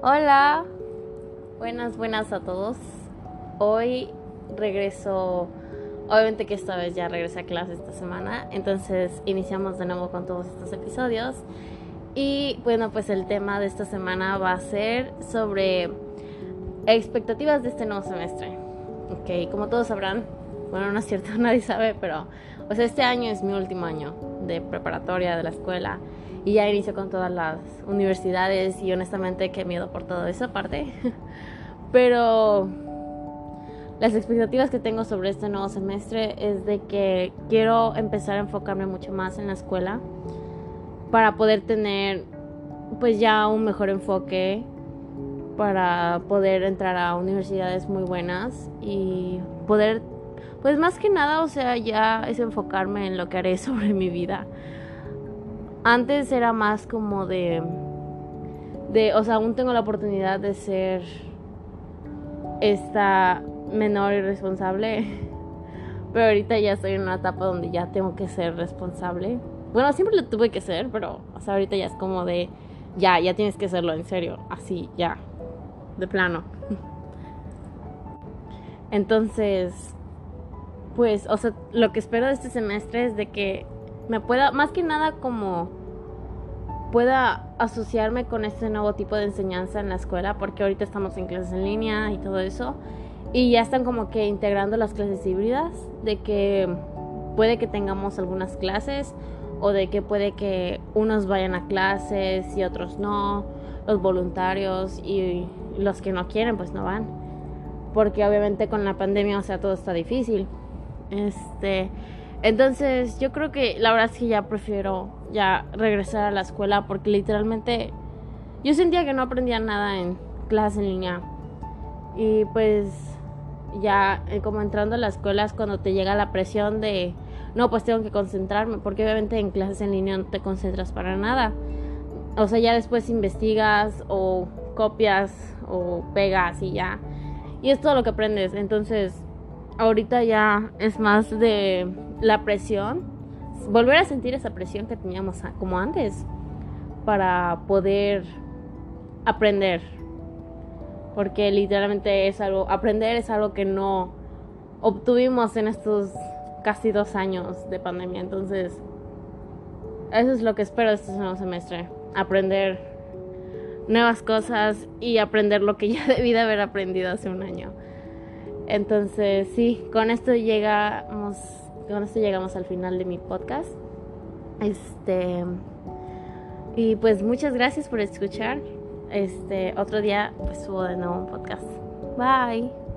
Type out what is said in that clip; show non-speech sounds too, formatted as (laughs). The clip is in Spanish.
Hola, buenas, buenas a todos. Hoy regreso, obviamente que esta vez ya regresé a clase esta semana, entonces iniciamos de nuevo con todos estos episodios. Y bueno, pues el tema de esta semana va a ser sobre expectativas de este nuevo semestre. Ok, como todos sabrán, bueno, no es cierto, (laughs) nadie sabe, pero o sea, este año es mi último año de preparatoria de la escuela y ya inicio con todas las universidades y honestamente qué miedo por toda esa parte. (laughs) Pero las expectativas que tengo sobre este nuevo semestre es de que quiero empezar a enfocarme mucho más en la escuela para poder tener pues ya un mejor enfoque para poder entrar a universidades muy buenas y poder pues más que nada, o sea, ya es enfocarme en lo que haré (laughs) sobre mi vida. Antes era más como de, de, o sea, aún tengo la oportunidad de ser esta menor y responsable, (laughs) pero ahorita ya estoy en una etapa donde ya tengo que ser responsable. Bueno, siempre lo tuve que ser, pero o sea, ahorita ya es como de, ya, ya tienes que hacerlo en serio, así, ya, de plano. (laughs) Entonces, pues, o sea, lo que espero de este semestre es de que me pueda, más que nada como pueda asociarme con este nuevo tipo de enseñanza en la escuela, porque ahorita estamos en clases en línea y todo eso, y ya están como que integrando las clases híbridas, de que puede que tengamos algunas clases, o de que puede que unos vayan a clases y otros no, los voluntarios y los que no quieren pues no van, porque obviamente con la pandemia, o sea, todo está difícil. Este, entonces, yo creo que la verdad es que ya prefiero ya regresar a la escuela porque literalmente yo sentía que no aprendía nada en clase en línea. Y pues ya eh, como entrando a la escuela es cuando te llega la presión de no, pues tengo que concentrarme, porque obviamente en clases en línea no te concentras para nada. O sea, ya después investigas o copias o pegas y ya. Y es todo lo que aprendes. Entonces, ahorita ya es más de la presión, volver a sentir esa presión que teníamos como antes para poder aprender. Porque literalmente es algo, aprender es algo que no obtuvimos en estos casi dos años de pandemia. Entonces, eso es lo que espero este nuevo semestre. Aprender nuevas cosas y aprender lo que ya (laughs) debí de haber aprendido hace un año. Entonces, sí, con esto llegamos, con esto llegamos al final de mi podcast. Este y pues muchas gracias por escuchar. Este otro día pues subo de nuevo un podcast. Bye.